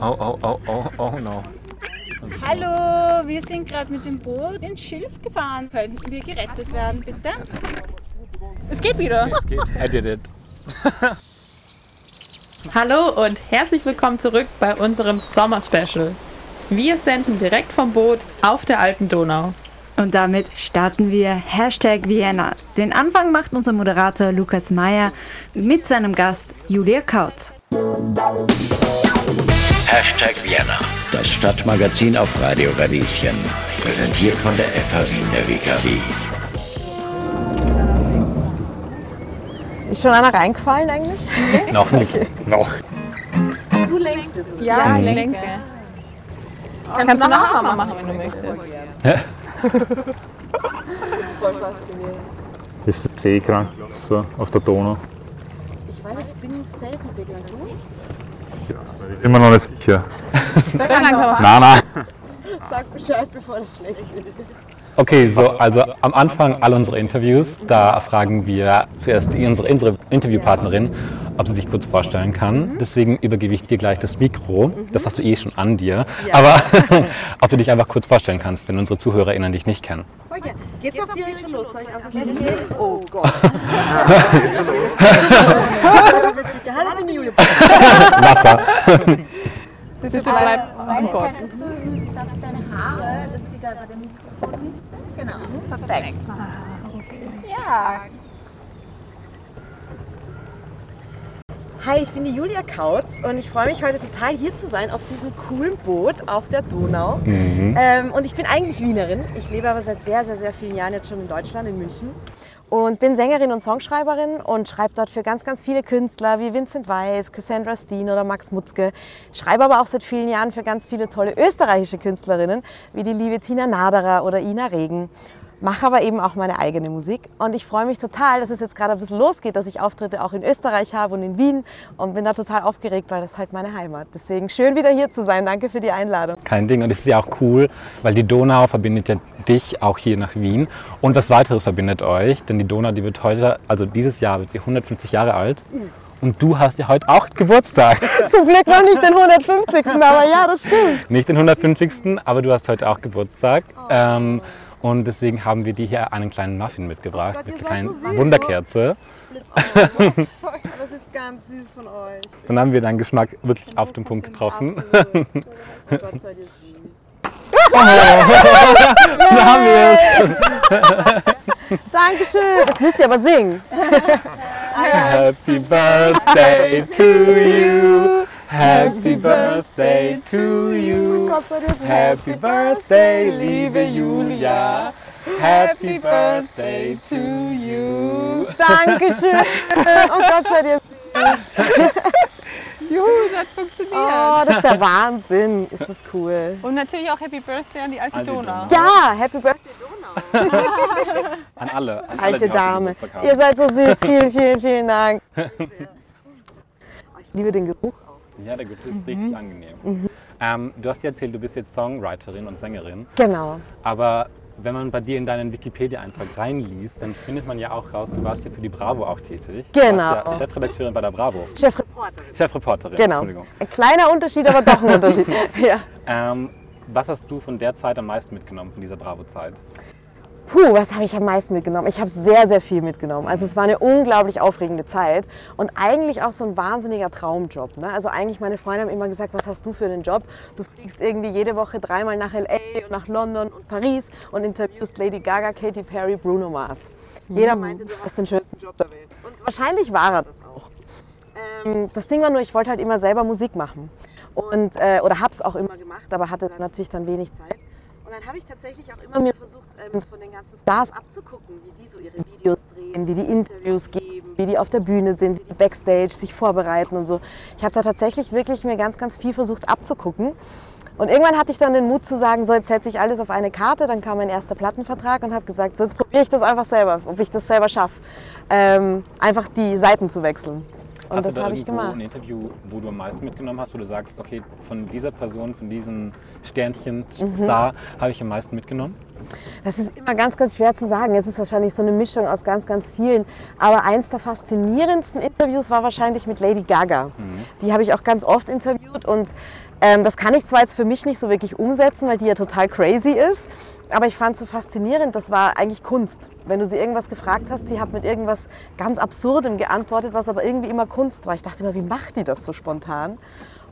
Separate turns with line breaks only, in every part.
Oh, oh, oh, oh, oh no.
Hallo, wir sind gerade mit dem Boot ins Schilf gefahren. Könnten wir gerettet werden, bitte? Es geht wieder.
Es geht. I did it.
Hallo und herzlich willkommen zurück bei unserem Sommer-Special. Wir senden direkt vom Boot auf der alten Donau.
Und damit starten wir Hashtag Vienna. Den Anfang macht unser Moderator Lukas Meyer mit seinem Gast Julia Kautz.
Hashtag Vienna, das Stadtmagazin auf Radio Radieschen. Präsentiert von der FH Wien der WKW.
Ist schon einer reingefallen eigentlich?
Noch nicht. Noch.
Du lenkst jetzt.
Ja, ich lenke. Kannst, du nachher mal machen, wenn du möchtest.
Das ist voll faszinierend.
Bist du seekrank so auf der Donau?
Ich weiß, ich bin selten seekrank. Du?
Immer noch nicht sicher.
Sag langsam.
Nein, nein.
Sag Bescheid, bevor das schlecht wird.
Okay, so, also am Anfang all unserer Interviews, da fragen wir zuerst unsere Inter- Interviewpartnerin, ob sie sich kurz vorstellen kann. Deswegen übergebe ich dir gleich das Mikro. Das hast du eh schon an dir. Aber ob du dich einfach kurz vorstellen kannst, wenn unsere ZuhörerInnen dich nicht kennen.
Voll gerne. Geht's auf direkt schon los? Soll ich einfach losgehen? Oh Gott. Geht schon los. Das ist witzig. Hallo, ich bin die Julia.
Wasser.
Bitte bleib am Bord.
Könntest du deine Haare, dass sie da bei dem Mikrofon nicht sind? Genau.
Perfekt.
Ja.
Hi, ich bin die Julia Kautz und ich freue mich heute total hier zu sein auf diesem coolen Boot auf der Donau. Ähm, und ich bin eigentlich Wienerin. Ich lebe aber seit sehr, sehr, sehr vielen Jahren jetzt schon in Deutschland, in München. Und bin Sängerin und Songschreiberin und schreibe dort für ganz, ganz viele Künstler wie Vincent Weiss, Cassandra Steen oder Max Mutzke. Schreibe aber auch seit vielen Jahren für ganz viele tolle österreichische Künstlerinnen wie die liebe Tina Naderer oder Ina Regen mache aber eben auch meine eigene Musik und ich freue mich total, dass es jetzt gerade ein bisschen losgeht, dass ich Auftritte auch in Österreich habe und in Wien und bin da total aufgeregt, weil das ist halt meine Heimat. Deswegen schön wieder hier zu sein. Danke für die Einladung.
Kein Ding. Und es ist ja auch cool, weil die Donau verbindet ja dich auch hier nach Wien. Und was weiteres verbindet euch, denn die Donau, die wird heute, also dieses Jahr wird sie 150 Jahre alt. Und du hast ja heute auch Geburtstag.
Zum Glück noch nicht den 150. aber ja, das stimmt.
Nicht den 150. aber du hast heute auch Geburtstag. Ähm, und deswegen haben wir dir hier einen kleinen Muffin mitgebracht.
Oh Gott, ihr
eine
seid
kleine
so süß.
Wunderkerze.
Das ist ganz süß von euch.
Dann haben wir deinen Geschmack wirklich auf den Punkt getroffen.
Absolut. Oh Gott seid ihr süß.
Da haben wir es.
Dankeschön. Jetzt müsst ihr aber singen.
Happy Birthday to you. Happy Birthday to you. Happy Birthday, liebe Julia. Happy Birthday to you.
Dankeschön. Oh Gott seid ihr süß.
Juhu, das hat funktioniert.
Oh, das ist der Wahnsinn. Ist das cool.
Und natürlich auch Happy Birthday an die alte Donau.
Donau.
Ja, Happy Birthday Donau.
An alle. An alle,
Alte
heute
Dame. Ihr seid so süß. Vielen, vielen, vielen Dank. Ich liebe den Geruch.
Ja, der Geruch ist richtig angenehm. Ähm, du hast ja erzählt, du bist jetzt Songwriterin und Sängerin.
Genau.
Aber wenn man bei dir in deinen Wikipedia-Eintrag reinliest, dann findet man ja auch raus, du warst ja für die Bravo auch tätig. Du
Genau.
warst ja Chefredakteurin bei der Bravo.
Chefreporterin.
Chefreporterin,
Genau.
Entschuldigung.
Ein kleiner Unterschied, aber doch ein Unterschied. ja.
Ähm, was hast du von der Zeit am meisten mitgenommen, von dieser Bravo-Zeit?
Puh, was habe ich am meisten mitgenommen? Ich habe sehr, sehr viel mitgenommen. Also es war eine unglaublich aufregende Zeit und eigentlich auch so ein wahnsinniger Traumjob. Ne? Also eigentlich meine Freunde haben immer gesagt, was hast du für einen Job? Du fliegst irgendwie jede Woche dreimal nach LA und nach London und Paris und interviewst Lady Gaga, Katy Perry, Bruno Mars. Jeder meinte, du hast den schönsten Job der Welt. Und wahrscheinlich war er das auch. Ähm, das Ding war nur, ich wollte halt immer selber Musik machen. Und, äh, oder habe es auch immer gemacht, aber hatte dann natürlich dann wenig Zeit. Und dann habe ich tatsächlich auch immer mir versucht, ähm, von den ganzen Stars abzugucken, wie die so ihre Videos drehen, wie die Interviews geben, wie die auf der Bühne sind, wie die Backstage sich vorbereiten und so. Ich habe da tatsächlich wirklich mir ganz, ganz viel versucht abzugucken. Und irgendwann hatte ich dann den Mut zu sagen, so jetzt setze ich alles auf eine Karte. Dann kam mein erster Plattenvertrag und habe gesagt, so jetzt probiere ich das einfach selber, ob ich das selber schaffe, ähm, einfach die Seiten zu wechseln. Und
hast
das
du da
habe ich gemacht.
ein Interview, wo du am meisten mitgenommen hast, wo du sagst, okay, von dieser Person, von diesem Sternchen,
Mhm.
Star, habe ich am meisten mitgenommen?
Das ist immer ganz, ganz schwer zu sagen. Es ist wahrscheinlich so eine Mischung aus ganz, ganz vielen. Aber eins der faszinierendsten Interviews war wahrscheinlich mit Lady Gaga. Die habe ich auch ganz oft interviewt und ähm, das kann ich zwar jetzt für mich nicht so wirklich umsetzen, weil die ja total crazy ist. Aber ich fand es so faszinierend, das war eigentlich Kunst. Wenn du sie irgendwas gefragt hast, sie hat mit irgendwas ganz Absurdem geantwortet, was aber irgendwie immer Kunst war. Ich dachte immer, wie macht die das so spontan?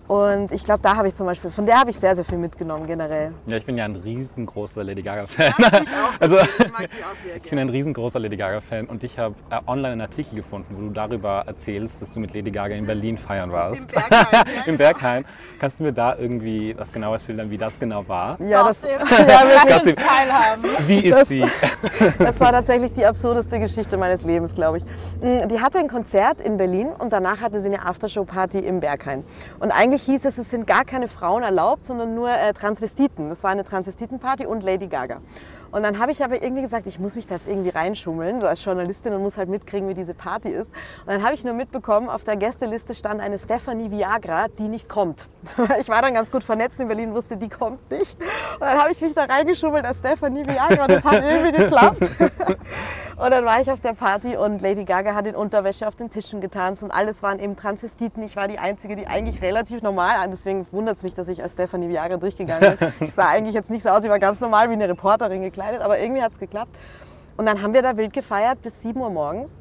Und ich glaube, da habe ich zum Beispiel, von der habe ich sehr, sehr viel mitgenommen generell.
Ja, ich bin ja ein riesengroßer Lady Gaga-Fan. also, ich bin ein riesengroßer Lady Gaga-Fan und ich habe äh, online einen Artikel gefunden, wo du darüber erzählst, dass du mit Lady Gaga in Berlin feiern warst. Im Berghain. Im Berghain. Kannst du mir da irgendwie was genauer schildern, wie das genau war?
Ja, das,
Gossip.
ja.
Lass uns teilhaben.
Wie ist
Das-
sie?
Das war tatsächlich die absurdeste Geschichte meines Lebens, glaube ich. Mm, Die hatte ein Konzert in Berlin und danach hatte sie eine Aftershow-Party im Berghain. Und eigentlich hieß es, es sind gar keine Frauen erlaubt, sondern nur äh, Transvestiten. Das war eine Transvestitenparty und Lady Gaga. Und dann habe ich aber irgendwie gesagt, ich muss mich da jetzt irgendwie reinschummeln, so als Journalistin und muss halt mitkriegen, wie diese Party ist. Und dann habe ich nur mitbekommen, auf der Gästeliste stand eine Stephanie Viagra, die nicht kommt. Ich war dann ganz gut vernetzt in Berlin, wusste, die kommt nicht. Und dann habe ich mich da reingeschummelt als Stephanie Viagra und das hat irgendwie geklappt. Und dann war ich auf der Party und Lady Gaga hat in Unterwäsche auf den Tischen getanzt und alles waren eben Transvestiten. Ich war die Einzige, die eigentlich relativ normal an. Deswegen wundert es mich, dass ich als Stephanie Viagra durchgegangen bin. Ich sah eigentlich jetzt nicht so aus, ich war ganz normal wie eine Reporterin gekleidet, aber irgendwie hat es geklappt. Und dann haben wir da wild gefeiert bis 7 Uhr morgens.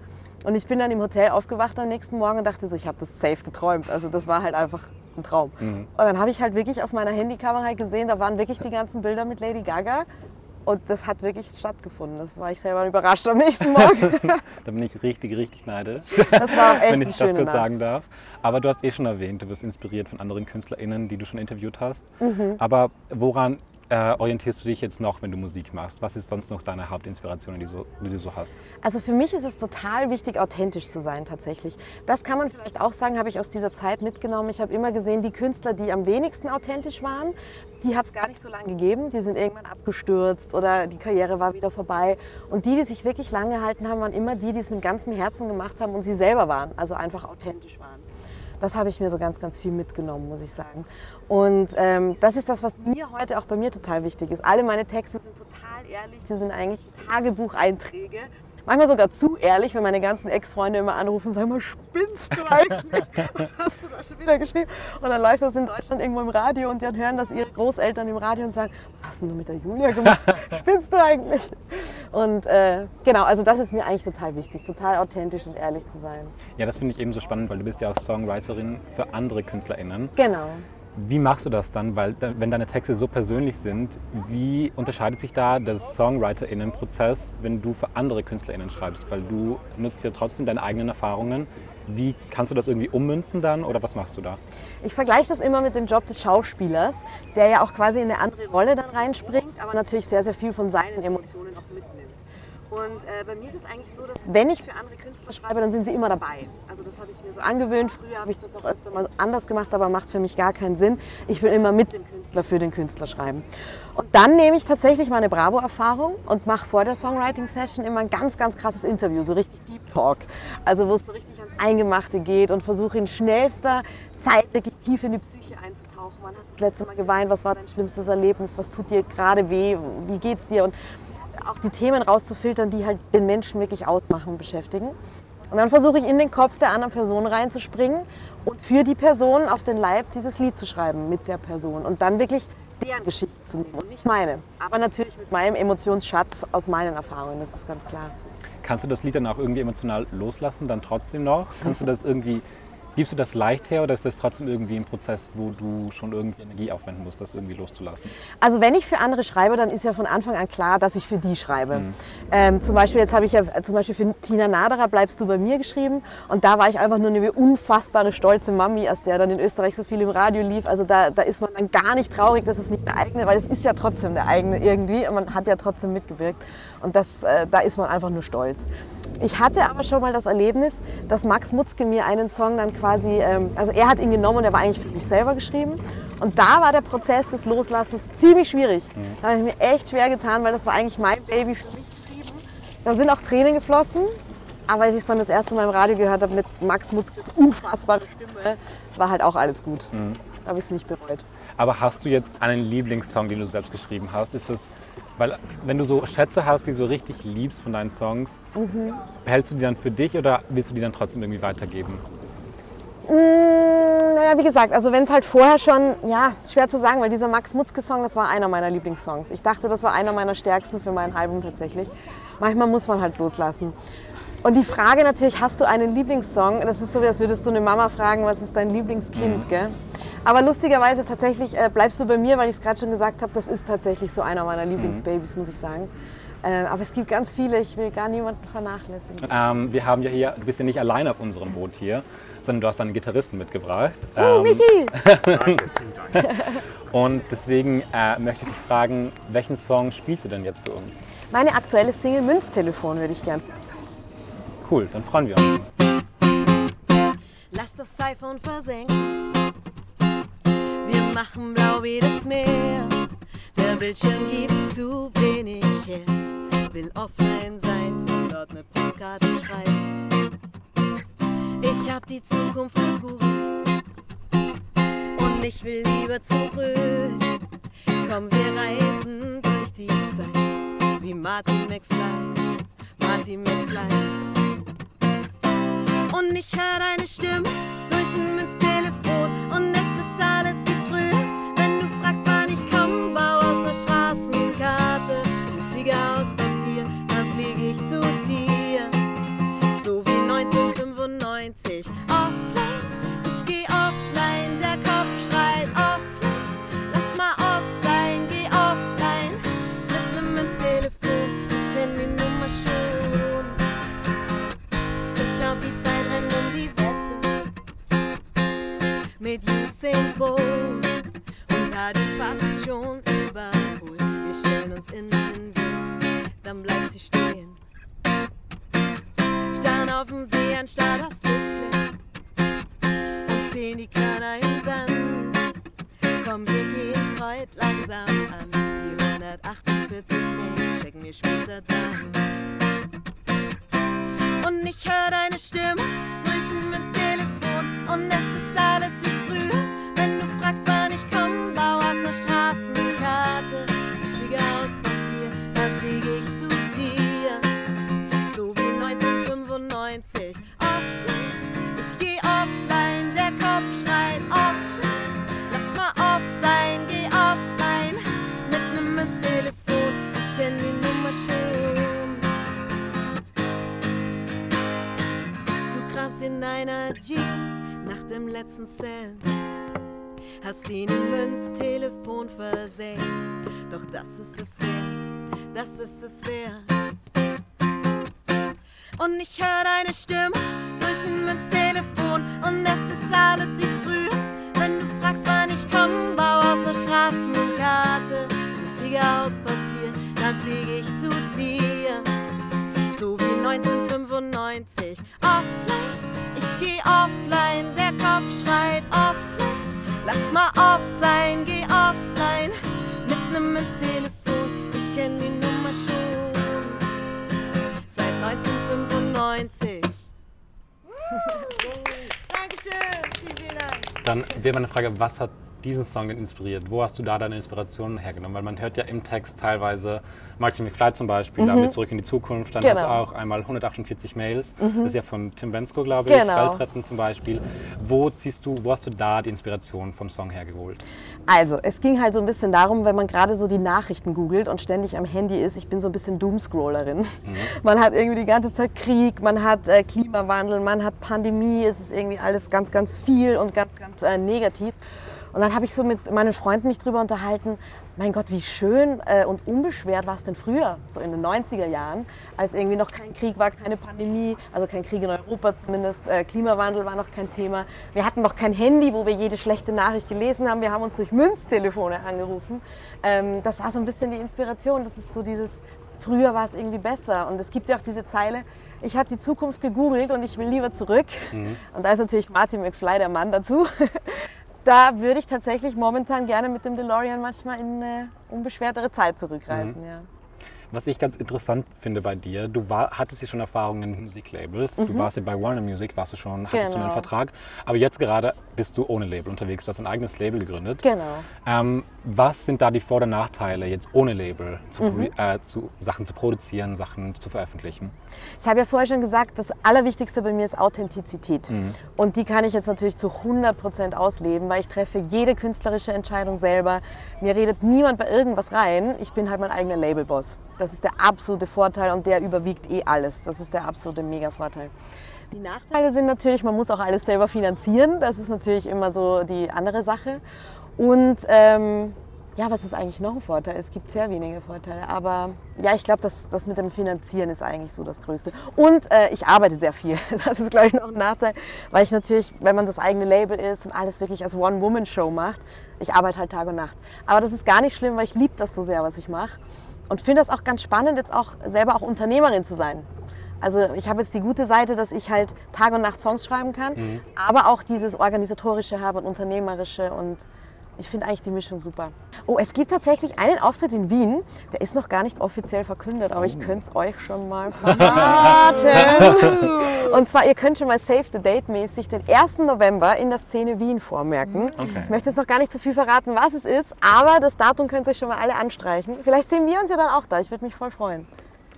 Und ich bin dann im Hotel aufgewacht am nächsten Morgen und dachte so, ich habe das safe geträumt. Also das war halt einfach ein Traum. Und dann habe ich halt wirklich auf meiner Handykamera halt gesehen, da waren wirklich die ganzen Bilder mit Lady Gaga. Und das hat wirklich stattgefunden. Das war ich selber überrascht am nächsten Morgen.
Da bin ich richtig, richtig neidisch,
Das war echt
wenn ich das kurz
Nacht.
sagen darf. Aber du hast eh schon erwähnt, du wirst inspiriert von anderen KünstlerInnen, die du schon interviewt hast.
Mhm.
Aber woran äh, orientierst du dich jetzt noch, wenn du Musik machst? Was ist sonst noch deine Hauptinspiration, die, so, die du so hast?
Also für mich ist es total wichtig, authentisch zu sein tatsächlich. Das kann man vielleicht auch sagen, habe ich aus dieser Zeit mitgenommen. Ich habe immer gesehen, die Künstler, die am wenigsten authentisch waren, die hat es gar nicht so lange gegeben. Die sind irgendwann abgestürzt oder die Karriere war wieder vorbei. Und die, die sich wirklich lang gehalten haben, waren immer die, die es mit ganzem Herzen gemacht haben und sie selber waren, also einfach authentisch waren. Das habe ich mir so ganz, ganz viel mitgenommen, muss ich sagen. Und ähm, das ist das, was mir heute auch bei mir total wichtig ist. Alle meine Texte sind total ehrlich, die sind eigentlich Tagebucheinträge. Manchmal sogar zu ehrlich, wenn meine ganzen Ex-Freunde immer anrufen und sagen, mal spinnst du eigentlich? Was hast du da schon wieder geschrieben? Und dann läuft das in Deutschland irgendwo im Radio und dann hören das ihre Großeltern im Radio und sagen, was hast denn du mit der Julia gemacht? Spinnst du eigentlich? Und äh, genau, also das ist mir eigentlich total wichtig, total authentisch und ehrlich zu sein.
Ja, das finde ich eben so spannend, weil du bist ja auch Songwriterin für andere KünstlerInnen.
Genau.
Wie machst du das dann? Weil wenn deine Texte so persönlich sind, wie unterscheidet sich da der SongwriterInnen-Prozess, wenn du für andere KünstlerInnen schreibst? Weil du nutzt ja trotzdem deine eigenen Erfahrungen. Wie kannst du das irgendwie ummünzen dann oder was machst du da?
Ich vergleiche das immer mit dem Job des Schauspielers, der ja auch quasi in eine andere Rolle dann reinspringt, aber natürlich sehr, sehr viel von seinen Emotionen auch mitnimmt. Und äh, bei mir ist es eigentlich so, dass wenn ich für andere Künstler schreibe, dann sind sie immer dabei. Also das habe ich mir so angewöhnt. Früher habe ich das auch öfter mal anders gemacht, aber macht für mich gar keinen Sinn. Ich will immer mit dem Künstler für den Künstler schreiben. Und dann nehme ich tatsächlich meine Bravo-Erfahrung und mache vor der Songwriting-Session immer ein ganz, ganz krasses Interview, so richtig Deep Talk. Also wo es so richtig ans Eingemachte geht und versuche in schnellster Zeit wirklich tief in die Psyche einzutauchen. Wann hast du das letzte Mal geweint? Was war dein schlimmstes Erlebnis? Was tut dir gerade weh? Wie geht's dir? Und auch die Themen rauszufiltern, die halt den Menschen wirklich ausmachen und beschäftigen. Und dann versuche ich in den Kopf der anderen Person reinzuspringen und für die Person auf den Leib dieses Lied zu schreiben mit der Person und dann wirklich deren Geschichte zu nehmen und nicht meine. Aber natürlich mit meinem Emotionsschatz aus meinen Erfahrungen, das ist ganz klar.
Kannst du das Lied dann auch irgendwie emotional loslassen, dann trotzdem noch? Kannst du das irgendwie, gibst du das leicht her oder ist das trotzdem irgendwie ein Prozess, wo du schon irgendwie Energie aufwenden musst, das irgendwie loszulassen?
Also wenn ich für andere schreibe, dann ist ja von Anfang an klar, dass ich für die schreibe. Ähm, zum Beispiel jetzt habe ich ja äh, zum Beispiel für Tina Naderer bleibst du bei mir geschrieben und da war ich einfach nur eine unfassbare stolze Mami, als der dann in Österreich so viel im Radio lief. Also da, da ist man dann gar nicht traurig, dass es nicht der eigene, weil es ist ja trotzdem der eigene irgendwie und man hat ja trotzdem mitgewirkt und das, äh, da ist man einfach nur stolz. Ich hatte aber schon mal das Erlebnis, dass Max Mutzke mir einen Song dann quasi, ähm, also er hat ihn genommen und er war eigentlich für mich selber geschrieben. Und da war der Prozess des Loslassens ziemlich schwierig. Da habe ich mir echt schwer getan, weil das war eigentlich mein Baby für mich geschrieben. Da sind auch Tränen geflossen.
Aber als ich es dann das erste Mal im Radio gehört habe mit Max Mutzkes unfassbare Stimme, war halt auch alles gut. Da habe ich es nicht bereut.
Aber hast du jetzt einen Lieblingssong, den du selbst geschrieben hast? Ist das, weil wenn du so Schätze hast, die du so richtig liebst von deinen Songs, behältst du die dann für dich oder willst du die dann trotzdem irgendwie weitergeben?
Mm, naja, wie gesagt, also wenn es halt vorher schon, ja, schwer zu sagen, weil dieser Max Mutzke-Song, das war einer meiner Lieblingssongs. Ich dachte, das war einer meiner stärksten für mein Album tatsächlich. Manchmal muss man halt loslassen. Und die Frage natürlich, hast du einen Lieblingssong? Das ist so, als würdest du eine Mama fragen, was ist dein Lieblingskind, gell? Aber lustigerweise tatsächlich äh, bleibst du bei mir, weil ich es gerade schon gesagt habe, das ist tatsächlich so einer meiner Lieblingsbabys, muss ich sagen. Äh, aber es gibt ganz viele, ich will gar niemanden vernachlässigen.
Ähm, wir haben ja hier, du bist ja nicht alleine auf unserem Boot hier, sondern du hast einen Gitarristen mitgebracht.
Oh,
Ähm,
Michi!
und deswegen äh, möchte ich dich fragen, welchen Song spielst du denn jetzt für uns?
Meine aktuelle Single Münztelefon würde ich gern.
Cool, dann freuen wir uns.
Lass das iPhone versenken. Wir machen blau wie das Meer. Der Bildschirm gibt zu wenig her. Will offline sein, dort eine Postkarte schreiben. Ich hab die Zukunft gegoogelt und ich will lieber zurück. Komm, wir reisen durch die Zeit wie Martin McFly. Martin McFly. Und ich hör deine Stimme durch ein Münztelefon das ist es wert, das ist es wert. Und ich hör deine Stimme durch ein Münztelefon. Und es ist alles wie früher. Wenn du fragst, wann ich komm, bau aus ner Straßenkarte. Ein Flieger aus Papier, dann flieg ich zu dir so wie 1995. Offline, ich geh offline, der Kopf schreit offline. Lass mal off sein, geh offline nem Münztelefon. Ich kenn die Nummer schon seit 1995. Dankeschön, vielen, vielen Dank.
Dann wäre meine Frage, was hat diesen Song denn inspiriert? Wo hast du da deine Inspiration hergenommen? Weil man hört ja im Text teilweise Martin McFly zum Beispiel, da mit Zurück in die Zukunft, dann hast du
Mhm. Genau.
auch einmal 148 Mails, das ist ja von Tim Bensko, glaube ich,
Genau.
Weltretten zum Beispiel. Wo ziehst du, wo hast du da die Inspiration vom Song hergeholt?
Also, es ging halt so ein bisschen darum, wenn man gerade so die Nachrichten googelt und ständig am Handy ist. Ich bin so ein bisschen Doomscrollerin. Man hat irgendwie die ganze Zeit Krieg, man hat äh, Klimawandel, man hat Pandemie. Es ist irgendwie alles ganz, ganz viel und ganz, ganz äh, negativ. Und dann habe ich so mit meinen Freunden mich drüber unterhalten. Mein Gott, wie schön äh, und unbeschwert war es denn früher, so in den 90er Jahren, als irgendwie noch kein Krieg war, keine Pandemie, also kein Krieg in Europa zumindest, äh, Klimawandel war noch kein Thema. Wir hatten noch kein Handy, wo wir jede schlechte Nachricht gelesen haben. Wir haben uns durch Münztelefone angerufen. Ähm, das war so ein bisschen die Inspiration. Das ist so dieses, früher war es irgendwie besser. Und es gibt ja auch diese Zeile, ich habe die Zukunft gegoogelt und ich will lieber zurück. Und da ist natürlich Martin McFly der Mann dazu. Da würde ich tatsächlich momentan gerne mit dem DeLorean manchmal in eine unbeschwertere Zeit zurückreisen. Ja.
Was ich ganz interessant finde bei dir, du war, hattest ja schon Erfahrungen in Musiklabels. Du warst ja bei Warner Music, warst du schon, hattest du einen
Mhm. Genau.
Vertrag. Aber jetzt gerade bist du ohne Label unterwegs. Du hast ein eigenes Label gegründet.
Genau.
Ähm, was sind da die Vor- und Nachteile, jetzt ohne Label zu,
Mhm.
äh, zu, Sachen zu produzieren, Sachen zu veröffentlichen?
Ich habe ja vorher schon gesagt, das Allerwichtigste bei mir ist Authentizität.
Mhm.
Und die kann ich jetzt natürlich zu 100% ausleben, weil ich treffe jede künstlerische Entscheidung selber. Mir redet niemand bei irgendwas rein. Ich bin halt mein eigener Labelboss. Das ist der absolute Vorteil und der überwiegt eh alles. Das ist der absolute Mega-Vorteil. Die Nachteile sind natürlich, man muss auch alles selber finanzieren. Das ist natürlich immer so die andere Sache. Und ähm, ja, was ist eigentlich noch ein Vorteil? Es gibt sehr wenige Vorteile, aber ja, ich glaube, das, das mit dem Finanzieren ist eigentlich so das Größte. Und äh, ich arbeite sehr viel. Das ist, glaube ich, noch ein Nachteil, weil ich natürlich, wenn man das eigene Label ist und alles wirklich als One-Woman-Show macht, ich arbeite halt Tag und Nacht. Aber das ist gar nicht schlimm, weil ich liebe das so sehr, was ich mache. Und finde das auch ganz spannend, jetzt auch selber auch Unternehmerin zu sein. Also ich habe jetzt die gute Seite, dass ich halt Tag und Nacht Songs schreiben kann, aber auch dieses organisatorische habe und unternehmerische und ich finde eigentlich die Mischung super. Oh, es gibt tatsächlich einen Auftritt in Wien, der ist noch gar nicht offiziell verkündet, aber ich könnte es euch schon mal verraten. Und zwar, ihr könnt schon mal Save the Date mäßig den 1. November in der Szene Wien vormerken.
Okay.
Ich möchte jetzt noch gar nicht zu viel verraten, was es ist, aber das Datum könnt ihr euch schon mal alle anstreichen. Vielleicht sehen wir uns ja dann auch da, ich würde mich voll freuen.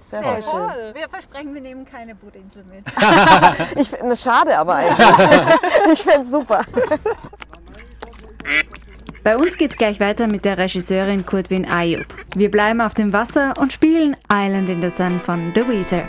Sehr, sehr schön.
Wir versprechen, wir nehmen keine Budinsel mit.
Ich finde es schade, aber eigentlich. ich finde es super.
Bei uns geht's gleich weiter mit der Regisseurin Kurtwin Ayub. Wir bleiben auf dem Wasser und spielen Island in the Sun von The Weezer.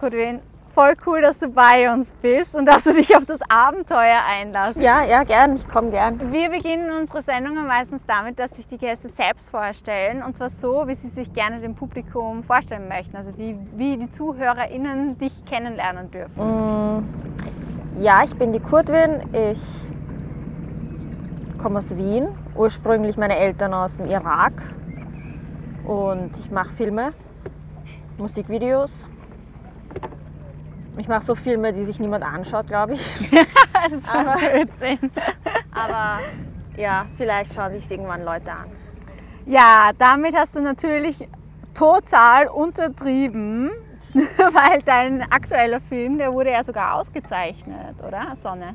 Kudwin, voll cool, dass du bei uns bist und dass du dich auf das Abenteuer einlässt.
Ja, ja, gern. Ich komme gern.
Wir beginnen unsere Sendungen meistens damit, dass sich die Gäste selbst vorstellen und zwar so, wie sie sich gerne dem Publikum vorstellen möchten. Also wie, wie die ZuhörerInnen dich kennenlernen dürfen.
Ja, ich bin die Kurtwin. Ich komme aus Wien. Ursprünglich meine Eltern aus dem Irak. Und ich mache Filme, Musikvideos. Ich mache so Filme, die sich niemand anschaut, glaube ich.
Das ist
Aber-
Blödsinn.
Aber ja, vielleicht schauen sich irgendwann Leute an.
Ja, damit hast du natürlich total untertrieben, weil dein aktueller Film, der wurde ja sogar ausgezeichnet, oder? Sonne.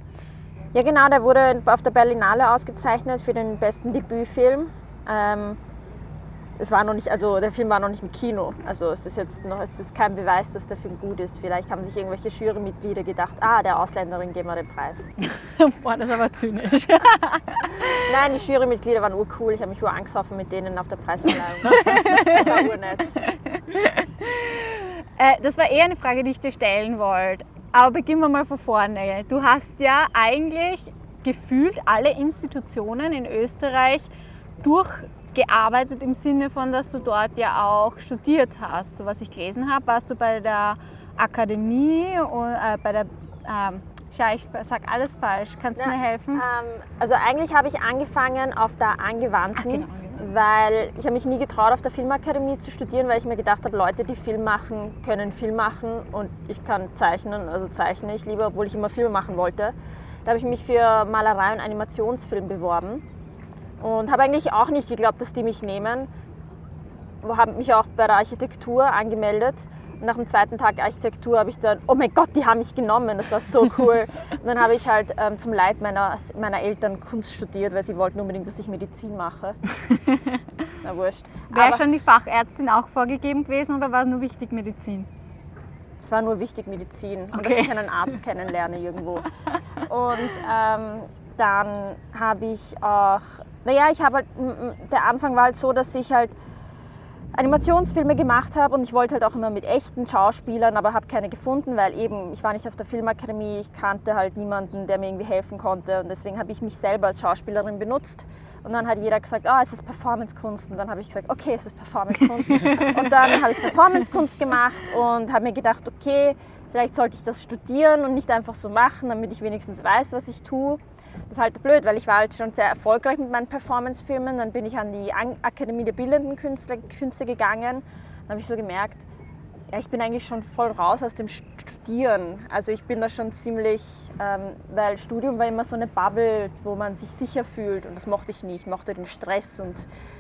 Ja, genau, der wurde auf der Berlinale ausgezeichnet für den besten Debütfilm. Ähm, es war noch nicht, also der Film war noch nicht im Kino. Also es ist jetzt noch, es ist kein Beweis, dass der Film gut ist. Vielleicht haben sich irgendwelche Jurymitglieder gedacht, ah, der Ausländerin geben wir den Preis.
Boah, das ist aber zynisch.
Nein, die Jurymitglieder waren urcool. Ich habe mich ur angesoffen mit denen auf der Preisverleihung. das war urnett.
Äh, das war eher eine Frage, die ich dir stellen wollte. Aber beginnen wir mal von vorne. Du hast ja eigentlich gefühlt alle Institutionen in Österreich durchgearbeitet im Sinne von, dass du dort ja auch studiert hast. So was ich gelesen habe, warst du bei der Akademie und äh, bei der ähm, Schau, ich sag alles falsch. Kannst du
Ja,
mir helfen?
Ähm, also eigentlich habe ich angefangen auf der Angewandten,
genau,
weil ich habe mich nie getraut, auf der Filmakademie zu studieren, weil ich mir gedacht habe, Leute, die Film machen, können Film machen und ich kann zeichnen, also zeichne ich lieber, obwohl ich immer Filme machen wollte. Da habe ich mich für Malerei und Animationsfilm beworben und habe eigentlich auch nicht geglaubt, dass die mich nehmen. Habe mich auch bei der Architektur angemeldet. Und nach dem zweiten Tag Architektur habe ich dann, oh mein Gott, die haben mich genommen, das war so cool. und dann habe ich halt ähm, zum Leid meiner, meiner Eltern Kunst studiert, weil sie wollten unbedingt, dass ich Medizin mache. Na wurscht.
Wäre schon die Fachärztin auch vorgegeben gewesen oder war es nur wichtig Medizin?
es war nur wichtig Medizin und dass
Okay.
ich einen Arzt kennenlerne irgendwo. Und ähm, dann habe ich auch, naja, ich habe halt, der Anfang war halt so, dass ich halt Animationsfilme gemacht habe und ich wollte halt auch immer mit echten Schauspielern, aber habe keine gefunden, weil eben ich war nicht auf der Filmakademie, ich kannte halt niemanden, der mir irgendwie helfen konnte und deswegen habe ich mich selber als Schauspielerin benutzt. Und dann hat jeder gesagt, ah, es ist Performancekunst. Und dann habe ich gesagt, okay, es ist Performancekunst. und dann habe ich Performancekunst gemacht und habe mir gedacht, okay, vielleicht sollte ich das studieren und nicht einfach so machen, damit ich wenigstens weiß, was ich tue. Das ist halt blöd, weil ich war halt schon sehr erfolgreich mit meinen Performancefilmen. Dann bin ich an die Akademie der Bildenden Künste, Künste gegangen. Dann habe ich so gemerkt, ja, ich bin eigentlich schon voll raus aus dem Studieren. Also ich bin da schon ziemlich, ähm, weil Studium war immer so eine Bubble, wo man sich sicher fühlt und das mochte ich nicht. Ich mochte den Stress und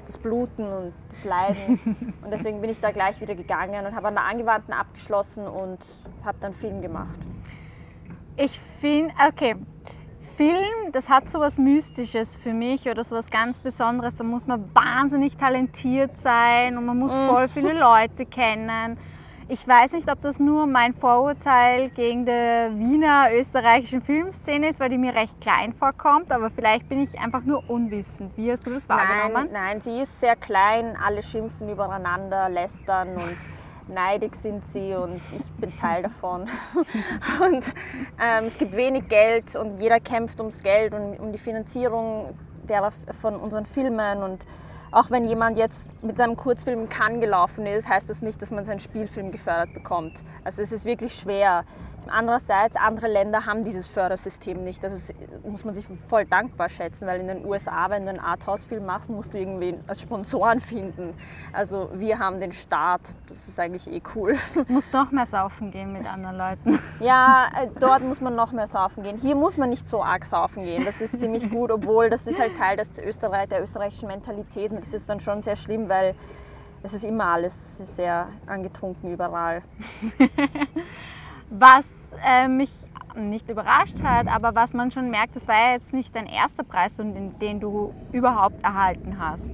das Bluten und das Leiden. und deswegen bin ich da gleich wieder gegangen und habe an der Angewandten abgeschlossen und habe dann Film gemacht.
Ich finde, okay, Film, das hat so was Mystisches für mich oder so was ganz Besonderes. Da muss man wahnsinnig talentiert sein und man muss
Mm.
voll viele Leute kennen. Ich weiß nicht, ob das nur mein Vorurteil gegen die Wiener österreichischen Filmszene ist, weil die mir recht klein vorkommt, aber vielleicht bin ich einfach nur unwissend. Wie hast du das wahrgenommen?
Nein, nein, sie ist sehr klein, alle schimpfen übereinander, lästern und neidig sind sie und ich bin Teil davon. und ähm, es gibt wenig Geld und jeder kämpft ums Geld und um die Finanzierung derer von unseren Filmen und auch wenn jemand jetzt mit seinem Kurzfilm in Cannes gelaufen ist, heißt das nicht, dass man seinen Spielfilm gefördert bekommt. Also es ist wirklich schwer. Andererseits, andere Länder haben dieses Fördersystem nicht. Also muss man sich voll dankbar schätzen, weil in den USA, wenn du einen Arthouse-Film machst, musst du irgendwie als Sponsoren finden. Also wir haben den Staat. Das ist eigentlich eh cool.
Du musst noch mehr saufen gehen mit anderen Leuten.
Ja, äh, dort muss man noch mehr saufen gehen. Hier muss man nicht so arg saufen gehen. Das ist ziemlich gut, obwohl das ist halt Teil des Österreich, der österreichischen Mentalität. Und das ist dann schon sehr schlimm, weil es ist immer alles sehr angetrunken überall.
Was äh, mich nicht überrascht hat, aber was man schon merkt, das war ja jetzt nicht dein erster Preis, den, du überhaupt erhalten hast,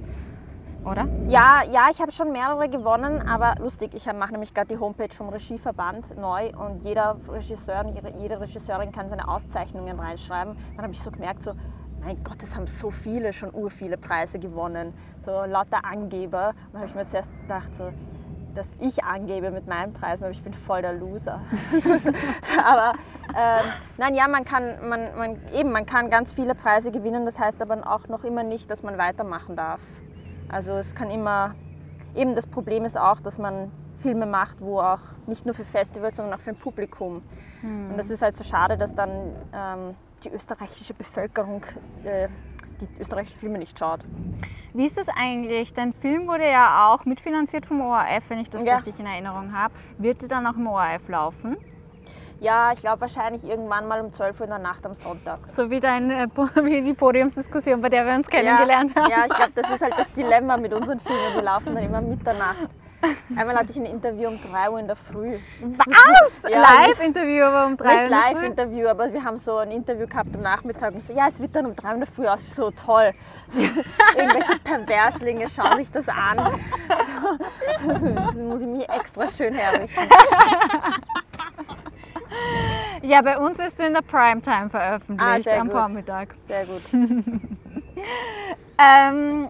oder?
Ja, ja, ich habe schon mehrere gewonnen, aber lustig, ich mache nämlich gerade die Homepage vom Regieverband neu und jeder Regisseur und jede, Regisseurin kann seine Auszeichnungen reinschreiben. Dann habe ich so gemerkt, so, mein Gott, es haben so viele schon ur viele Preise gewonnen, so lauter Angeber. Und dann habe ich mir zuerst gedacht, so, dass ich angebe mit meinen Preisen, aber ich bin voll der Loser. aber ähm, nein, ja, man kann, man, man, eben, man kann ganz viele Preise gewinnen, das heißt aber auch noch immer nicht, dass man weitermachen darf. Also es kann immer, eben das Problem ist auch, dass man Filme macht, wo auch nicht nur für Festivals, sondern auch für ein Publikum. Und das ist halt so schade, dass dann ähm, die österreichische Bevölkerung äh, die österreichischen Filme nicht schaut.
Wie ist das eigentlich? Dein Film wurde ja auch mitfinanziert vom ORF, wenn ich das
Ja.
richtig in Erinnerung habe. Wird der dann auch im ORF laufen?
Ja, ich glaube wahrscheinlich irgendwann mal um 12 Uhr in der Nacht am Sonntag.
So wie, dein, äh, wie die Podiumsdiskussion, bei der wir uns kennengelernt
ja,
haben.
Ja, ich glaube, das ist halt das Dilemma mit unseren Filmen. Die laufen dann immer Mitternacht. Einmal hatte ich ein Interview um 3 Uhr in der Früh.
Was?
Ja,
Live-Interview aber um drei
Nicht
Uhr in der Früh?
Live-Interview, aber wir haben so ein Interview gehabt am Nachmittag und so, ja, es wird dann um 3 Uhr in der Früh aus, so toll. Irgendwelche Perverslinge schauen sich das an. Das muss ich mich extra schön herrichten.
Ja, bei uns wirst du in der Primetime veröffentlicht
Ah,
am
gut.
Vormittag.
Sehr gut.
Ähm,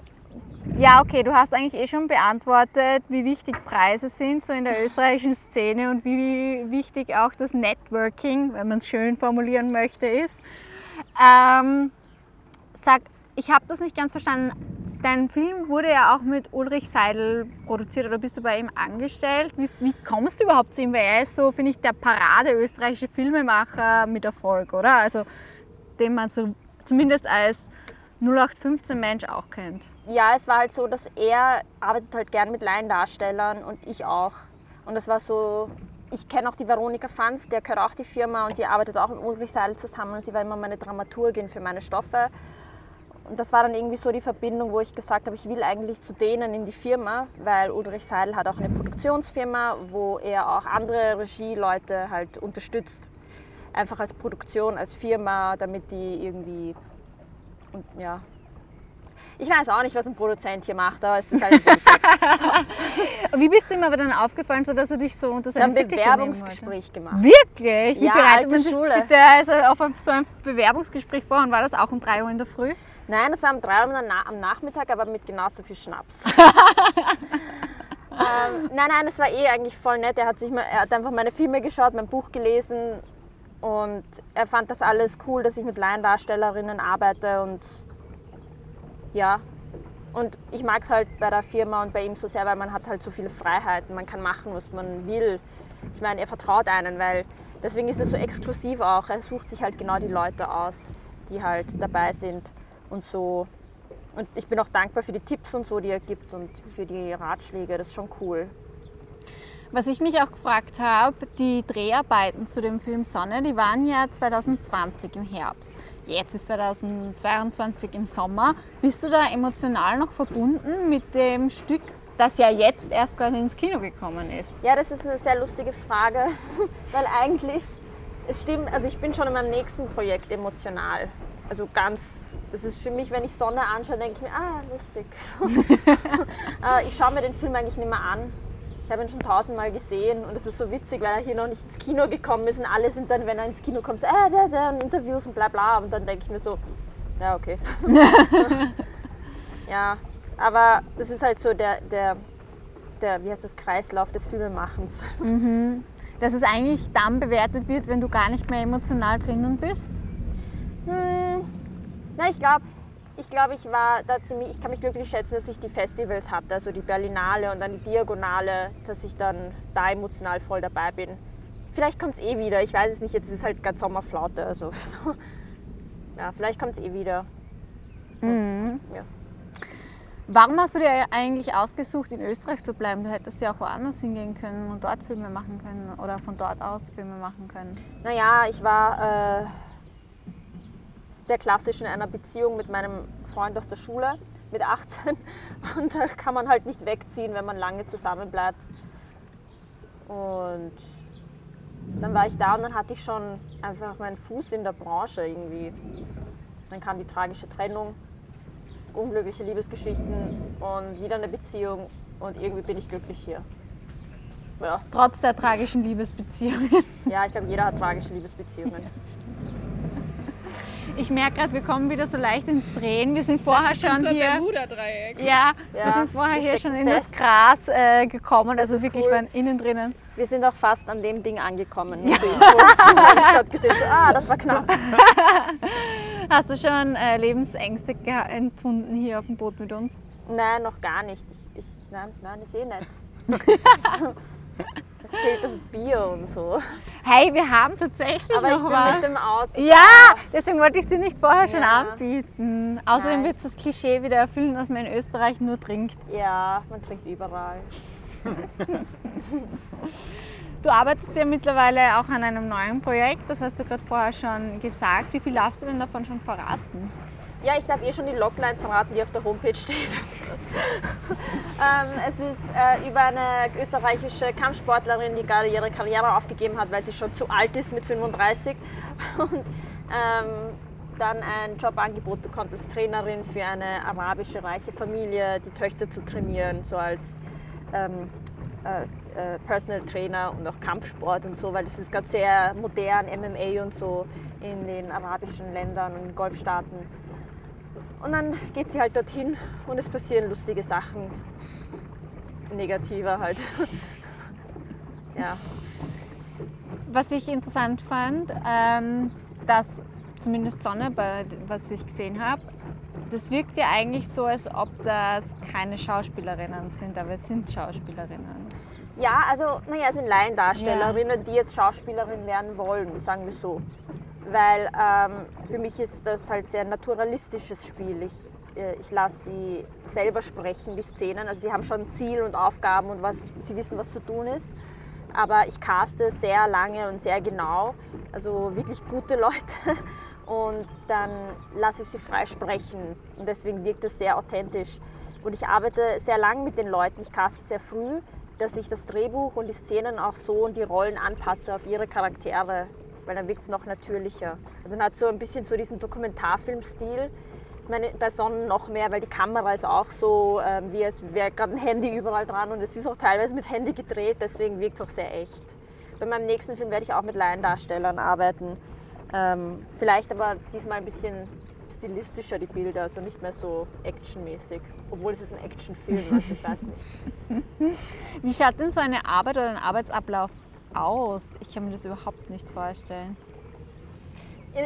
ja, okay, du hast eigentlich eh schon beantwortet, wie wichtig Preise sind so in der österreichischen Szene und wie wichtig auch das Networking, wenn man es schön formulieren möchte, ist. Ähm, sag, ich habe das nicht ganz verstanden. Dein Film wurde ja auch mit Ulrich Seidel produziert oder bist du bei ihm angestellt? Wie, wie kommst du überhaupt zu ihm? Weil er ist so, finde ich, der Parade österreichische Filmemacher mit Erfolg, oder? Also den man so zumindest als 0815 Mensch auch kennt.
Ja, es war halt so, dass er arbeitet halt gern mit Laiendarstellern und ich auch. Und das war so, ich kenne auch die Veronika Franz, der gehört auch die Firma und die arbeitet auch mit Ulrich Seidel zusammen und sie war immer meine Dramaturgin für meine Stoffe. Und das war dann irgendwie so die Verbindung, wo ich gesagt habe, ich will eigentlich zu denen in die Firma, weil Ulrich Seidel hat auch eine Produktionsfirma, wo er auch andere Regieleute halt unterstützt. Einfach als Produktion, als Firma, damit die irgendwie, und ja. Ich weiß auch nicht, was ein Produzent hier macht, aber es ist halt
Und Wie bist du ihm aber dann aufgefallen, so dass er dich so unter
Wir haben
seine
ein
Fittiche nehmen
Bewerbungsgespräch gemacht.
Wirklich? Wie
Ja,
bereitet
alte
man sich
Schule.
bitte also auf ein- so ein Bewerbungsgespräch vor? Und war das auch um 3 Uhr in der Früh?
Nein, das war um drei Uhr na- am Nachmittag, aber mit genauso viel Schnaps. ähm, nein, nein, es war eh eigentlich voll nett. Er hat, sich mal, er hat einfach meine Filme geschaut, mein Buch gelesen und er fand das alles cool, dass ich mit Laiendarstellerinnen arbeite und ja. Und ich mag es halt bei der Firma und bei ihm so sehr, weil man hat halt so viele Freiheiten. Man kann machen, was man will. Ich meine, er vertraut einen, weil deswegen ist es so exklusiv auch. Er sucht sich halt genau die Leute aus, die halt dabei sind und so. Und ich bin auch dankbar für die Tipps und so, die er gibt und für die Ratschläge. Das ist schon cool.
Was ich mich auch gefragt habe, die Dreharbeiten zu dem Film Sonne, die waren ja 2020 im Herbst. Jetzt ist 2022 im Sommer. Bist du da emotional noch verbunden mit dem Stück, das ja jetzt erst quasi ins Kino gekommen ist?
Ja, das ist eine sehr lustige Frage, weil eigentlich, es stimmt, also ich bin schon in meinem nächsten Projekt emotional. Also ganz, das ist für mich, wenn ich Sonne anschaue, denke ich mir, ah, lustig. Äh, ich schaue mir den Film eigentlich nicht mehr an. Ich habe ihn schon tausendmal gesehen und es ist so witzig, weil er hier noch nicht ins Kino gekommen ist und alle sind dann, wenn er ins Kino kommt, so, äh, der, der, und Interviews und bla bla. Und dann denke ich mir so, ja, okay. ja, aber das ist halt so der, der, der, wie heißt das, Kreislauf des Filmemachens.
Dass es eigentlich dann bewertet wird, wenn du gar nicht mehr emotional drinnen bist?
Hm, na, ich glaube, ich, glaub, ich war da ziemlich, ich kann mich glücklich schätzen, dass ich die Festivals hatte, also die Berlinale und dann die Diagonale, dass ich dann da emotional voll dabei bin. Vielleicht kommt es eh wieder, ich weiß es nicht, jetzt ist halt gerade Sommerflaute, also so. Ja, vielleicht kommt es eh wieder. Ja.
Warum hast du dir eigentlich ausgesucht, in Österreich zu bleiben? Du hättest ja auch woanders hingehen können und dort Filme machen können oder von dort aus Filme machen können.
Naja, ich war äh, sehr klassisch in einer Beziehung mit meinem Freund aus der Schule mit 18 und da kann man halt nicht wegziehen, wenn man lange zusammen bleibt. Und dann war ich da und dann hatte ich schon einfach meinen Fuß in der Branche irgendwie. Dann kam die tragische Trennung, unglückliche Liebesgeschichten und wieder eine Beziehung und irgendwie bin ich glücklich hier. Ja,
Trotz der tragischen Liebesbeziehungen.
ja ich glaube, jeder hat tragische Liebesbeziehungen.
Ich merke gerade, wir kommen wieder so leicht ins Drehen. Wir sind vorher schon hier. Ja, wir sind vorher
wir
hier schon in das. Gras äh, gekommen, also
ist
wirklich
cool.
waren innen drinnen.
Wir sind auch fast an dem Ding angekommen. Ja. So, ich gerade gesehen, so, ah, das war knapp.
Hast du schon äh, Lebensängste empfunden hier auf dem Boot mit uns?
Nein, noch gar nicht. Ich, ich, nein, nein, ich eh nicht. Es fehlt das Bier und so.
Hey, wir haben tatsächlich
Aber ich
noch
bin
was.
mit dem Auto.
ja, deswegen wollte ich es dir nicht vorher schon
Ja.
anbieten. Außerdem wird es das Klischee wieder erfüllen, dass man in Österreich nur trinkt.
Ja, man trinkt überall.
Du arbeitest ja mittlerweile auch an einem neuen Projekt, das hast du gerade vorher schon gesagt. Wie viel darfst du denn davon schon verraten?
Ja, ich habe eh schon die Logline verraten, die auf der Homepage steht. ähm, es ist äh, über eine österreichische Kampfsportlerin, die gerade ihre Karriere aufgegeben hat, weil sie schon zu alt ist mit 35 und ähm, dann ein Jobangebot bekommt als Trainerin für eine arabische reiche Familie, die Töchter zu trainieren, so als ähm, äh, äh, Personal Trainer und auch Kampfsport und so, weil das ist gerade sehr modern, MMA und so in den arabischen Ländern und Golfstaaten. Und dann geht sie halt dorthin und es passieren lustige Sachen. Negativer halt. ja.
Was ich interessant fand, ähm, dass zumindest Sonne, bei, was ich gesehen habe, das wirkt ja eigentlich so, als ob das keine Schauspielerinnen sind, aber es sind Schauspielerinnen.
Ja, also, naja, es sind Laiendarstellerinnen, die jetzt Schauspielerin werden wollen, sagen wir so. Weil ähm, für mich ist das halt sehr naturalistisches Spiel. Ich, äh, ich lasse sie selber sprechen, die Szenen. Also sie haben schon Ziel und Aufgaben und was, sie wissen, was zu tun ist. Aber ich caste sehr lange und sehr genau, also wirklich gute Leute. Und dann lasse ich sie frei sprechen. Und deswegen wirkt es sehr authentisch. Und ich arbeite sehr lang mit den Leuten. Ich caste sehr früh, dass ich das Drehbuch und die Szenen auch so und die Rollen anpasse auf ihre Charaktere, weil dann wirkt es noch natürlicher. Also dann hat so ein bisschen so diesen Dokumentarfilmstil. Ich meine, bei Sonnen noch mehr, weil die Kamera ist auch so, ähm, wie es wäre gerade ein Handy überall dran und es ist auch teilweise mit Handy gedreht, deswegen wirkt es auch sehr echt. Bei meinem nächsten Film werde ich auch mit Laiendarstellern arbeiten. Ähm, vielleicht aber diesmal ein bisschen stilistischer die Bilder, also nicht mehr so actionmäßig. Obwohl es ist ein Actionfilm, also ich weiß nicht.
Wie schaut denn so eine Arbeit oder ein Arbeitsablauf aus? Ich kann mir das überhaupt nicht vorstellen.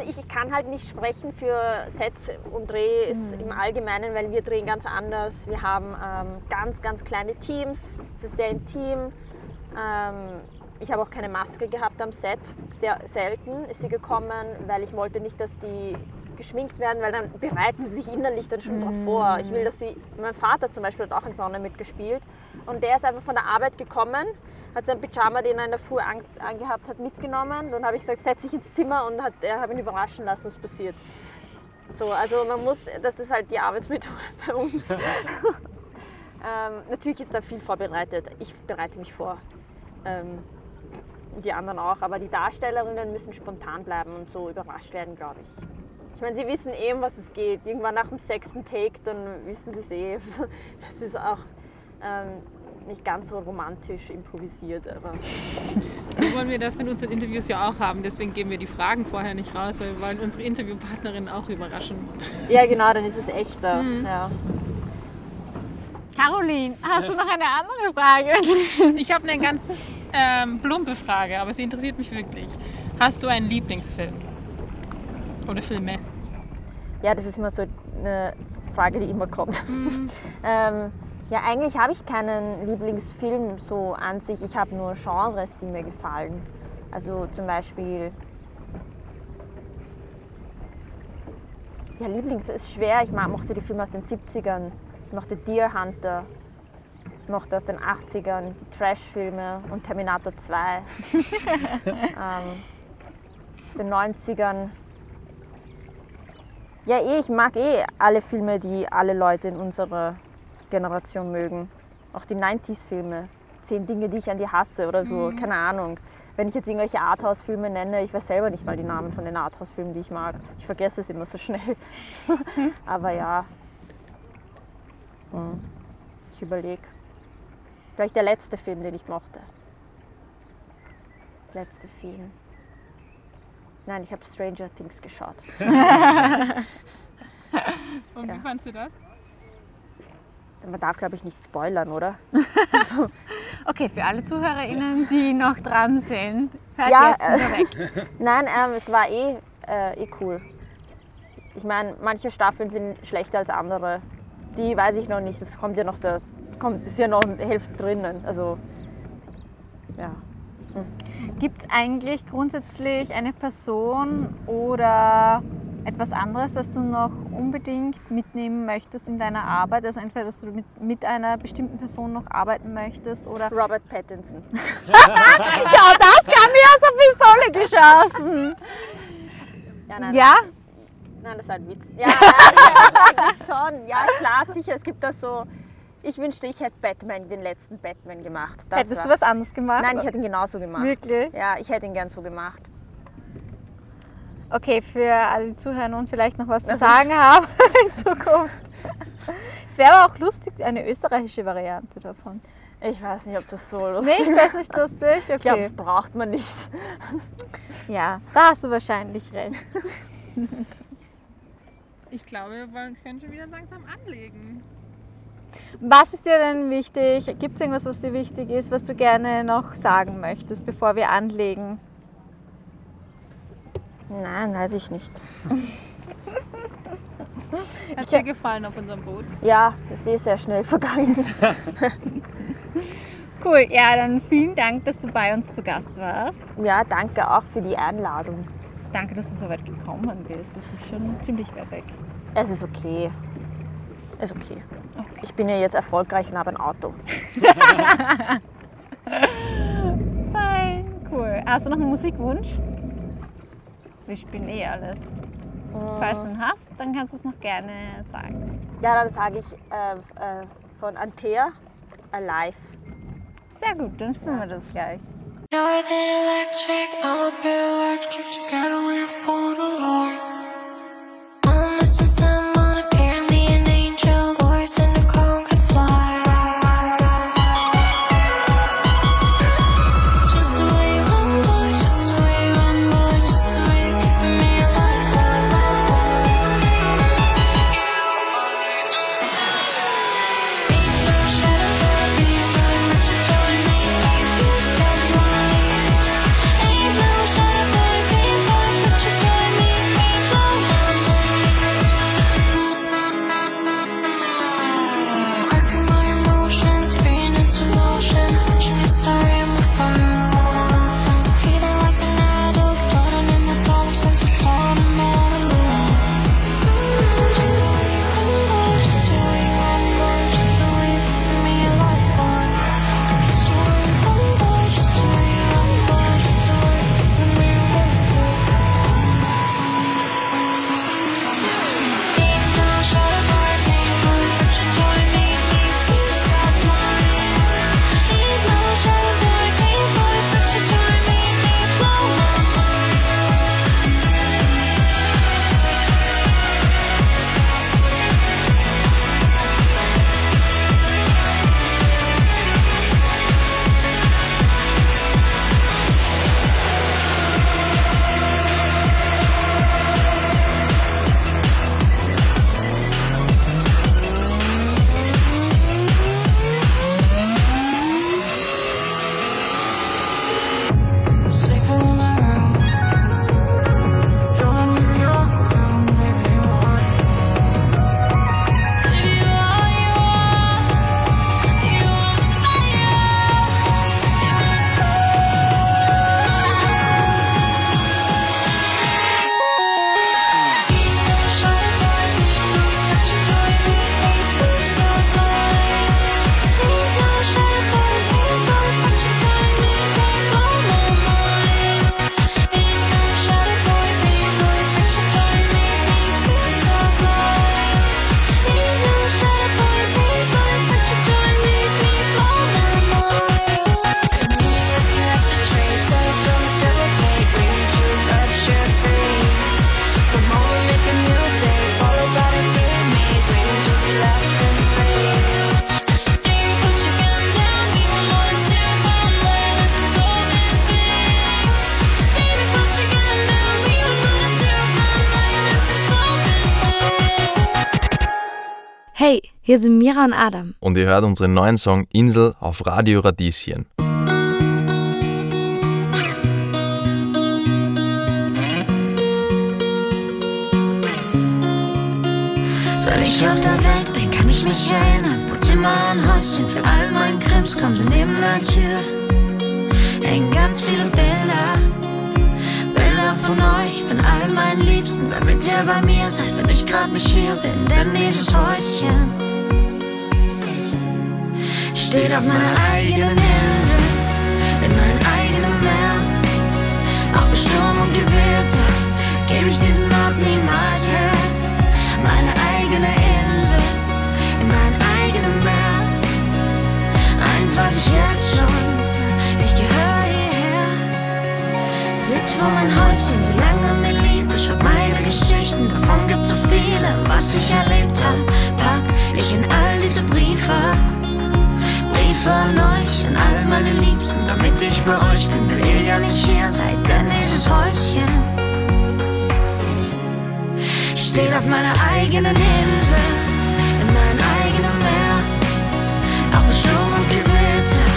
Ich kann halt nicht sprechen für Sets und Dreh ist im Allgemeinen, weil wir drehen ganz anders. Wir haben ähm, ganz, ganz kleine Teams. Es ist sehr intim. Ähm, ich habe auch keine Maske gehabt am Set. Sehr selten ist sie gekommen, weil ich wollte nicht, dass die geschminkt werden, weil dann bereiten sie sich innerlich dann schon drauf vor. Ich will, dass sie, mein Vater zum Beispiel hat auch in Sonne mitgespielt und der ist einfach von der Arbeit gekommen, hat sein Pyjama, den er in der Früh an, angehabt hat, mitgenommen. Dann habe ich gesagt, setz dich ins Zimmer und hat, er hat ihn überraschen lassen, was passiert. So, also man muss, das ist halt die Arbeitsmethode bei uns. ähm, natürlich ist da viel vorbereitet. Ich bereite mich vor. Ähm, die anderen auch, aber die Darstellerinnen müssen spontan bleiben und so überrascht werden, glaube ich. Ich meine, sie wissen eh, um was es geht. Irgendwann nach dem sechsten Take, dann wissen sie es eh. Es ist auch ähm, nicht ganz so romantisch improvisiert, aber
So wollen wir das mit unseren Interviews ja auch haben. Deswegen geben wir die Fragen vorher nicht raus, weil wir wollen unsere Interviewpartnerinnen auch überraschen.
ja genau, dann ist es echter.
Mhm.
Ja.
Caroline, hast du noch eine andere Frage?
Ich habe eine ganz ähm, plumpe Frage, aber sie interessiert mich wirklich. Hast du einen Lieblingsfilm? Oder Filme?
ja, das ist immer so eine Frage, die immer kommt. ähm, ja, eigentlich habe ich keinen Lieblingsfilm so an sich. Ich habe nur Genres, die mir gefallen. Also zum Beispiel. Ja, Lieblingsfilm ist schwer. Ich mochte die Filme aus den 70ern. Ich mochte Deer Hunter. Ich mochte aus den 80ern die Trash-Filme und Terminator 2. ähm, aus den 90ern. Ja, eh, ich mag eh alle Filme, die alle Leute in unserer Generation mögen. Auch die 90s-Filme. Zehn Dinge, die ich an dir hasse oder so, keine Ahnung. Wenn ich jetzt irgendwelche Arthouse-Filme nenne, ich weiß selber nicht mal die Namen von den Arthouse-Filmen, die ich mag. Ich vergesse es immer so schnell. Aber ja. Hm. Ich überlege. Vielleicht der letzte Film, den ich mochte. Letzte Film. Nein, ich habe Stranger Things geschaut.
Und wie fandest du das?
Man darf, glaube ich, nicht spoilern, oder?
Okay, für alle ZuhörerInnen, die noch dran sind, hört
Ja,
jetzt wieder weg.
Nein, ähm, es war eh, äh, eh cool. Ich meine, manche Staffeln sind schlechter als andere. Die weiß ich noch nicht. Es kommt ja noch der, kommt ist ja noch eine Hälfte drinnen. Also ja.
Gibt es eigentlich grundsätzlich eine Person oder etwas anderes, das du noch unbedingt mitnehmen möchtest in deiner Arbeit? Also entweder, dass du mit, mit einer bestimmten Person noch arbeiten möchtest oder...
Robert Pattinson.
Schau, das kam mir aus der Pistole geschossen.
Ja, nein,
Ja?
Nein, das war ein Witz. Ja, ja, eigentlich schon. Ja, klar, sicher. Es gibt da so. Ich wünschte, ich hätte Batman, den letzten Batman gemacht. Das
Hättest du
war-
was anderes gemacht?
Nein, ich hätte ihn genauso gemacht.
Wirklich?
Ja, ich hätte ihn gern so gemacht.
Okay, für alle die zuhören und vielleicht noch was zu sagen haben in Zukunft. Es wäre aber auch lustig, eine österreichische Variante davon.
Ich weiß nicht, ob das so lustig
Nicht? Wäre es nicht lustig?
Ich glaube,
Okay.
das braucht man nicht.
Ja, da hast du wahrscheinlich recht.
Ich glaube, wir können schon wieder langsam anlegen.
Was ist dir denn wichtig? Gibt es irgendwas, was dir wichtig ist, was du gerne noch sagen möchtest, bevor wir anlegen?
Nein, weiß ich nicht.
Hat es dir gefallen auf unserem Boot?
Ja, das ist eh sehr schnell vergangen.
Cool, ja, dann vielen Dank, dass du bei uns zu Gast warst.
Ja, danke auch für die Einladung.
Danke, dass du so weit gekommen bist. Das ist schon ziemlich weit weg.
Es ist okay. Ist okay. Ich bin ja jetzt erfolgreich und habe ein Auto.
Fein, cool. Hast du noch einen Musikwunsch? Wir spielen eh alles. Falls du ihn hast, dann kannst du es noch gerne sagen.
Ja, dann sage ich äh, äh, von Antea Alive.
Sehr gut, dann spielen wir das gleich.
You're a bit electric, I'm a bit electric. Together we for the light. I'm missing someone,
hier sind Mira und Adam.
Und ihr hört unseren neuen Song Insel auf Radio Radieschen.
Seit ich auf der Welt bin, kann ich mich erinnern. Wohnt immer ein Häuschen für all meinen Krims, kommen sie neben der Tür. Hängen ganz viele Bilder. Bilder von euch, von all meinen Liebsten, damit ihr bei mir seid, wenn ich grad nicht hier bin. Denn dieses Häuschen steht auf meiner eigenen Insel, in meinem eigenen Meer. Auch bei Sturm und Gewitter gebe ich diesen Ort niemals her. Meine eigene Insel, in meinem eigenen Meer. Eins weiß ich jetzt schon, ich gehöre hierher. Sitz vor mein Häuschen, so lange mir lieb. Ich hab meine Geschichten, davon gibt so viele, was ich erlebt hab. Briefe an euch, an all meine Liebsten, damit ich bei euch bin, will ihr ja nicht hier seid, denn dieses Häuschen steht auf meiner eigenen Insel, in meinem eigenen Meer. Auch bei Sturm und Gewitter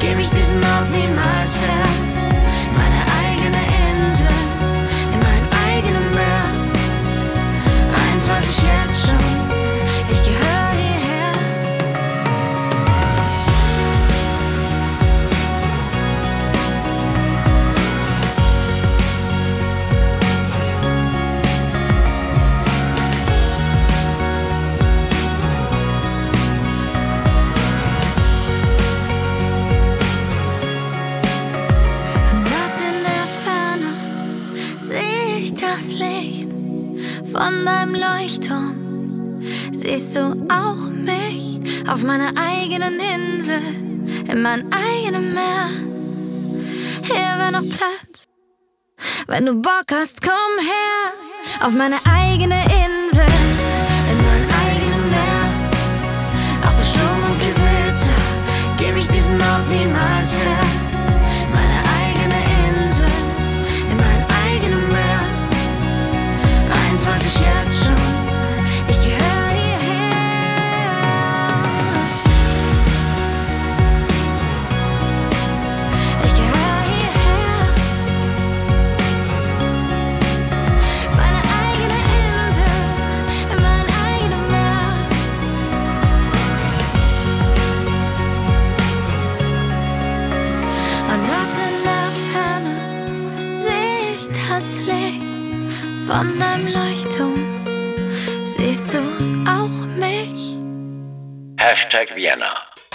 gebe ich diesen Ort niemals her. Meine eigene Insel, in meinem eigenen Meer. Eins weiß ich jetzt von deinem Leuchtturm. Siehst du auch mich auf meiner eigenen Insel, in meinem eigenen Meer? Hier wäre noch Platz. Wenn du Bock hast, komm her auf meine eigene Insel, in meinem eigenen Meer. Auch Sturm und Gewitter gebe ich diesen Ort niemals her.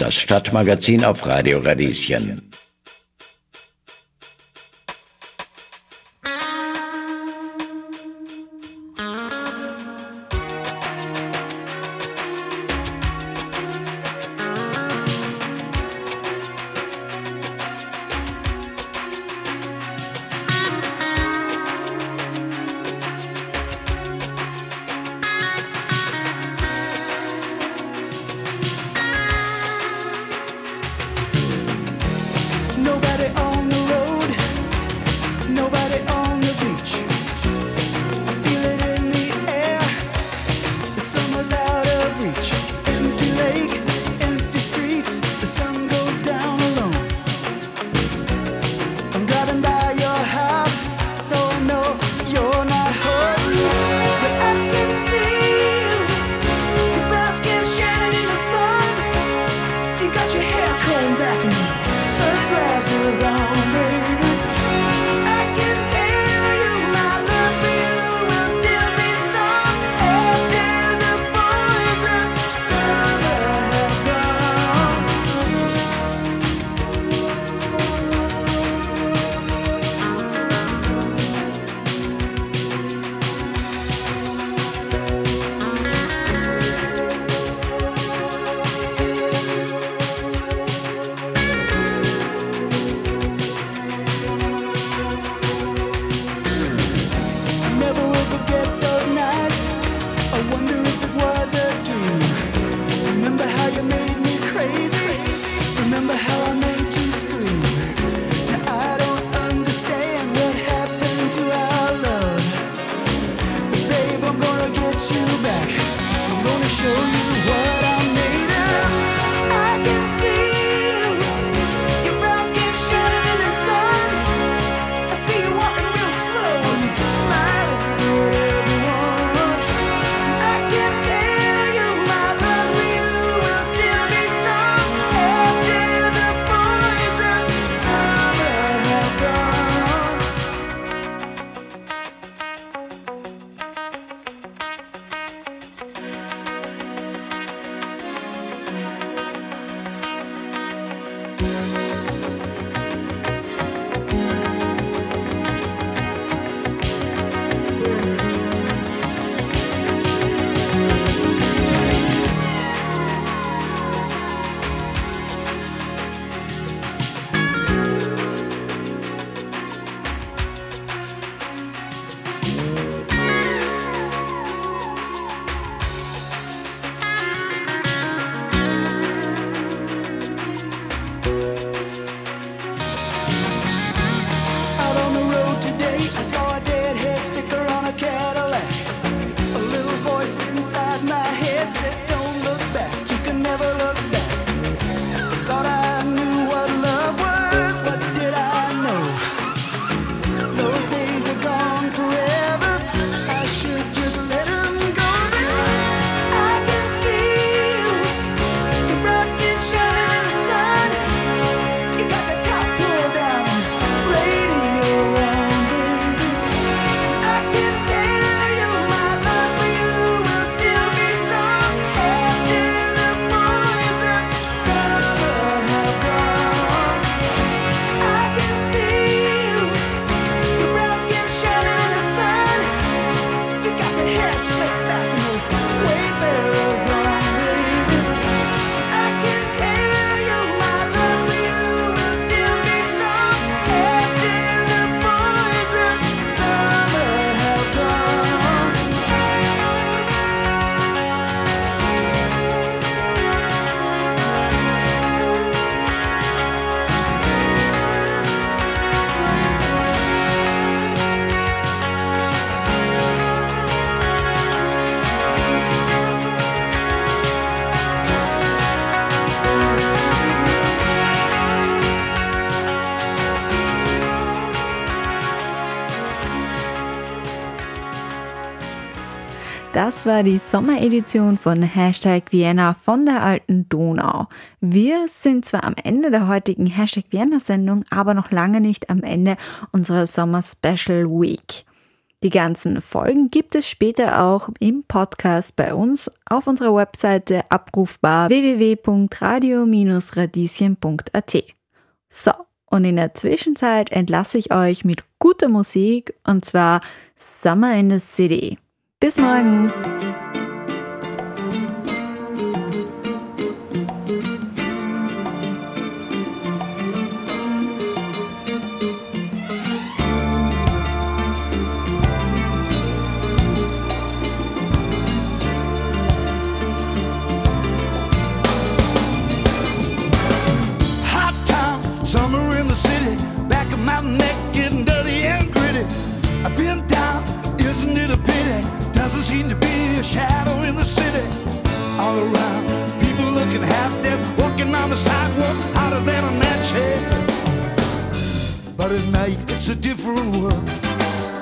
Das
Stadtmagazin auf Radio Radieschen.
Das war die Sommeredition von Hashtag Vienna von der alten Donau. Wir sind zwar am Ende der heutigen Hashtag Vienna-Sendung, aber noch lange nicht am Ende unserer Sommer Special Week. Die ganzen Folgen gibt es später auch im Podcast bei uns auf unserer Webseite abrufbar www.radio-radieschen.at. So, und in der Zwischenzeit entlasse ich euch mit guter Musik und zwar Summer in the City. Bis morgen!
Seem to be a shadow in the city. All around, people looking half dead, walking on the sidewalk, hotter than a match head. But at night, it's a different world.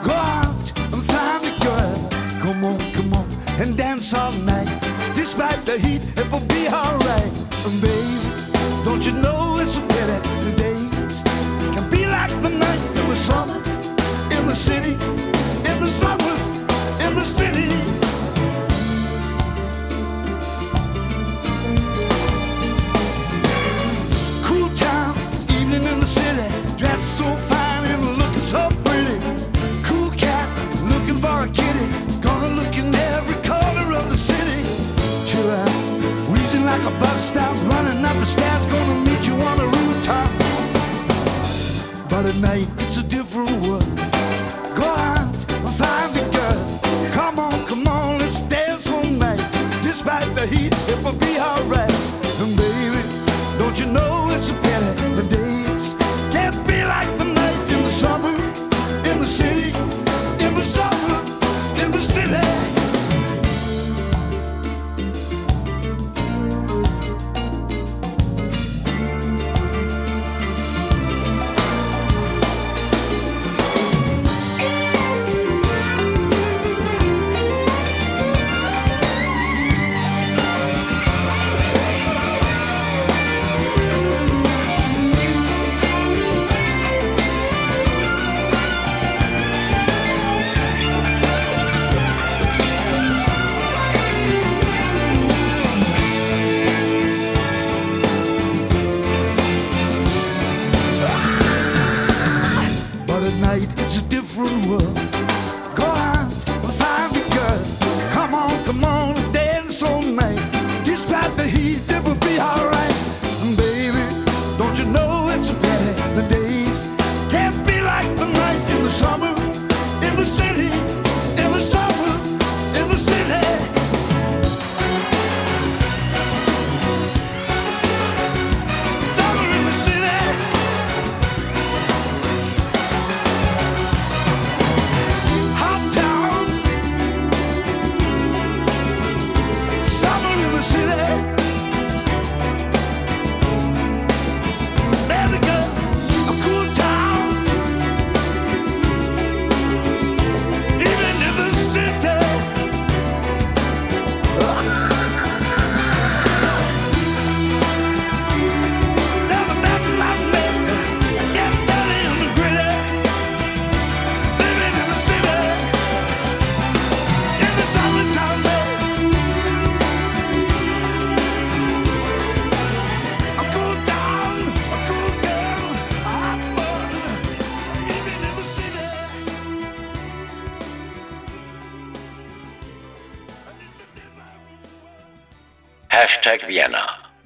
Go out and find a girl. Come on, come on, and dance all night. Despite the heat, it will be alright. And baby, don't you know it's a pity the days can be like the night in the summer, in the city, like a bus stop, running up the stairs, gonna meet you on the rooftop. But at night,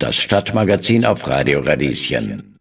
das Stadtmagazin auf Radio Radieschen.